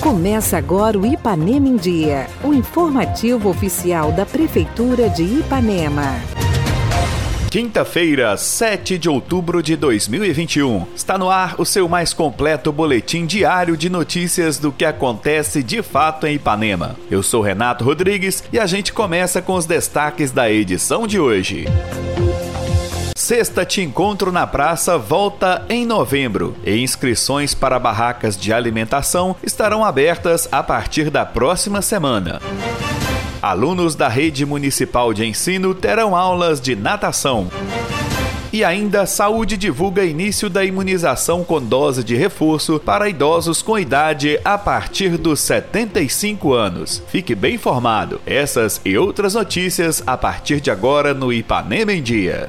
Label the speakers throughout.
Speaker 1: Começa agora o Ipanema em Dia, o informativo oficial da Prefeitura de Ipanema.
Speaker 2: Quinta-feira, 7 de outubro de 2021. Está no ar o seu mais completo boletim diário de notícias do que acontece de fato em Ipanema. Eu sou Renato Rodrigues e a gente começa com os destaques da edição de hoje. Sexta Te Encontro na Praça volta em novembro e inscrições para barracas de alimentação estarão abertas a partir da próxima semana. Alunos da Rede Municipal de Ensino terão aulas de natação. E ainda, Saúde divulga início da imunização com dose de reforço para idosos com idade a partir dos 75 anos. Fique bem informado. Essas e outras notícias a partir de agora no Ipanema em Dia.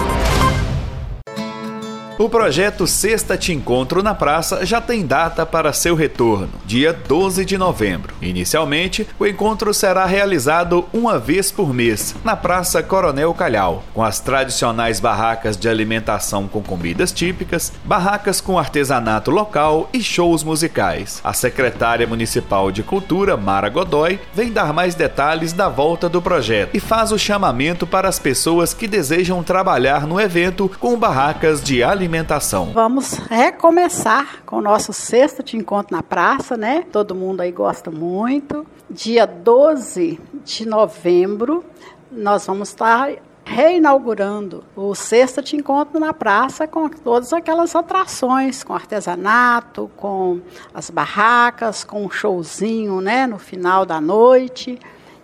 Speaker 2: O projeto Sexta Te Encontro na Praça já tem data para seu retorno, dia 12 de novembro. Inicialmente, o encontro será realizado uma vez por mês, na Praça Coronel Calhau, com as tradicionais barracas de alimentação com comidas típicas, barracas com artesanato local e shows musicais. A secretária municipal de Cultura, Mara Godoy, vem dar mais detalhes da volta do projeto e faz o chamamento para as pessoas que desejam trabalhar no evento com barracas de alimentação alimentação.
Speaker 3: Vamos recomeçar com o nosso sexto de encontro na praça, né? Todo mundo aí gosta muito. Dia 12 de novembro, nós vamos estar reinaugurando o sexto de encontro na praça com todas aquelas atrações, com artesanato, com as barracas, com um showzinho, né, no final da noite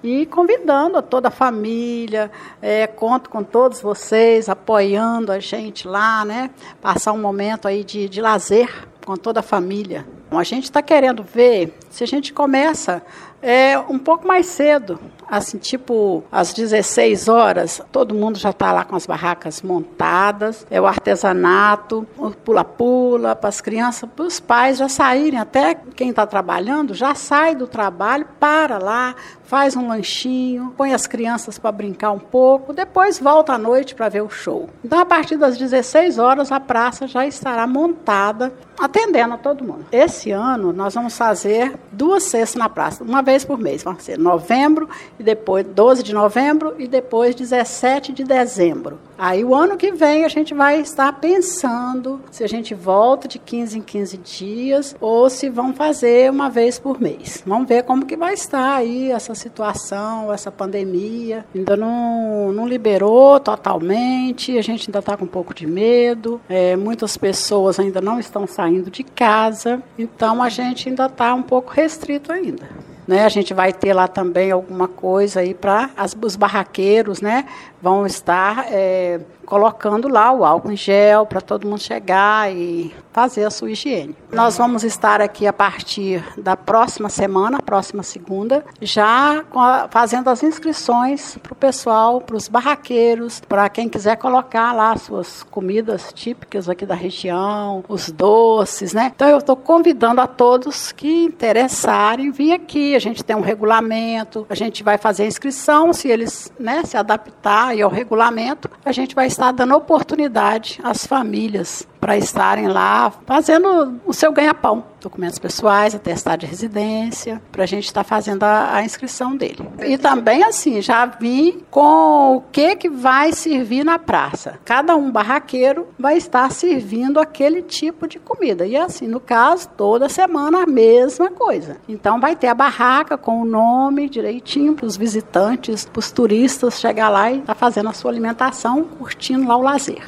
Speaker 3: e convidando a toda a família, é, conto com todos vocês, apoiando a gente lá, né? Passar um momento aí de, de lazer com toda a família. A gente está querendo ver se a gente começa é, um pouco mais cedo, assim, tipo às 16 horas, todo mundo já está lá com as barracas montadas, é o artesanato, o pula-pula para as crianças, para os pais já saírem, até quem está trabalhando já sai do trabalho, para lá, faz um lanchinho, põe as crianças para brincar um pouco, depois volta à noite para ver o show. Então, a partir das 16 horas, a praça já estará montada, atendendo a todo mundo. Esse ano, nós vamos fazer duas cestas na praça, uma vez por mês. Vai ser novembro e depois 12 de novembro e depois 17 de dezembro. Aí o ano que vem a gente vai estar pensando se a gente volta de 15 em 15 dias ou se vão fazer uma vez por mês. Vamos ver como que vai estar aí essa situação, essa pandemia. Ainda não, não liberou totalmente, a gente ainda está com um pouco de medo. É, muitas pessoas ainda não estão saindo de casa, então a gente ainda está um pouco restrito ainda. Né? A gente vai ter lá também alguma coisa aí para os barraqueiros, né? Vão estar é, colocando lá o álcool em gel para todo mundo chegar e fazer a sua higiene. Nós vamos estar aqui a partir da próxima semana, próxima segunda, já fazendo as inscrições para o pessoal, para os barraqueiros, para quem quiser colocar lá suas comidas típicas aqui da região, os doces, né? Então eu estou convidando a todos que interessarem vir aqui. A gente tem um regulamento, a gente vai fazer a inscrição, se eles né, se adaptarem ao regulamento, a gente vai está dando oportunidade às famílias para estarem lá fazendo o seu ganha-pão. Documentos pessoais, atestado de residência, para a gente estar tá fazendo a, a, inscrição dele. E também, assim, já vi com o que, que vai servir na praça. Cada um barraqueiro vai estar servindo aquele tipo de comida. E assim, no caso, toda semana a mesma coisa. Então vai ter a barraca com o nome direitinho para os visitantes, para os turistas chegar lá e estar tá fazendo a sua alimentação, curtindo lá o lazer.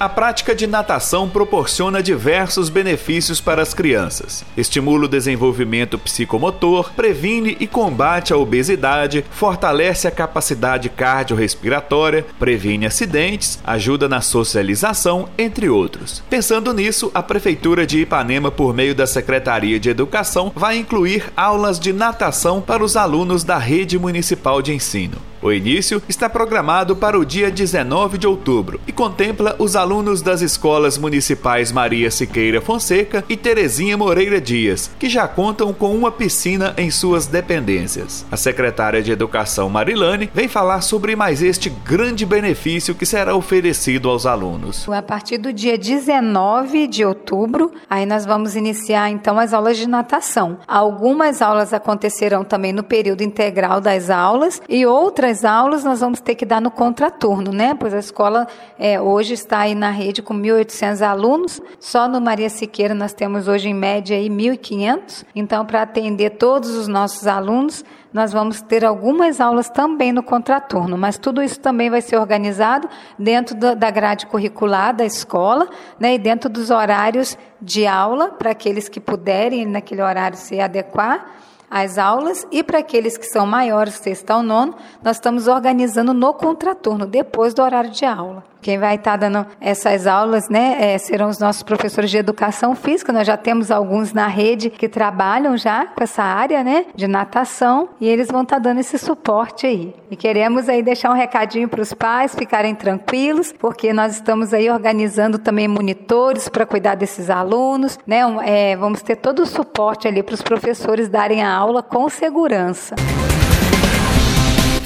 Speaker 2: A prática de natação proporciona diversos benefícios para as crianças. Estimula o desenvolvimento psicomotor, previne e combate a obesidade, fortalece a capacidade cardiorrespiratória, previne acidentes, ajuda na socialização, entre outros. Pensando nisso, a Prefeitura de Ipanema, por meio da Secretaria de Educação, vai incluir aulas de natação para os alunos da rede municipal de ensino. O início está programado para o dia 19 de outubro e contempla os alunos das escolas municipais Maria Siqueira Fonseca e Terezinha Moreira Dias, que já contam com uma piscina em suas dependências. A secretária de Educação Marilane vem falar sobre mais este grande benefício que será oferecido aos alunos.
Speaker 4: A partir do dia 19 de outubro, aí nós vamos iniciar então as aulas de natação. Algumas aulas acontecerão também no período integral das aulas e outras aulas nós vamos ter que dar no contraturno, né? Pois a escola é, hoje está aí na rede com 1.800 alunos, só no Maria Siqueira nós temos hoje em média aí 1.500. Então, para atender todos os nossos alunos, nós vamos ter algumas aulas também no contraturno, mas tudo isso também vai ser organizado dentro da grade curricular da escola né, e dentro dos horários de aula, para aqueles que puderem naquele horário se adequar às aulas e para aqueles que são maiores, sexto ao nono, nós estamos organizando no contraturno, depois do horário de aula. Quem vai estar dando essas aulas, né, é, serão os nossos professores de educação física. Nós já temos alguns na rede que trabalham já com essa área, né, de natação, e eles vão estar dando esse suporte aí. E queremos aí deixar um recadinho para os pais ficarem tranquilos, porque nós estamos aí organizando também monitores para cuidar desses alunos, né, é, vamos ter todo o suporte ali para os professores darem a aula com segurança.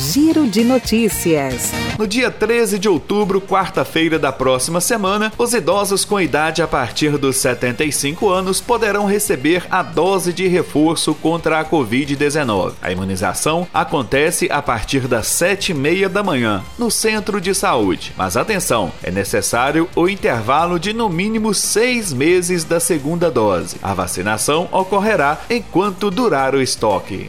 Speaker 1: Giro de Notícias.
Speaker 2: No dia 13 de outubro, quarta-feira da próxima semana, os idosos com idade a partir dos 75 anos poderão receber a dose de reforço contra a Covid-19. A imunização acontece a partir das 7h30 da manhã, no centro de saúde. Mas atenção, é necessário o intervalo de no mínimo seis meses da segunda dose. A vacinação ocorrerá enquanto durar o estoque.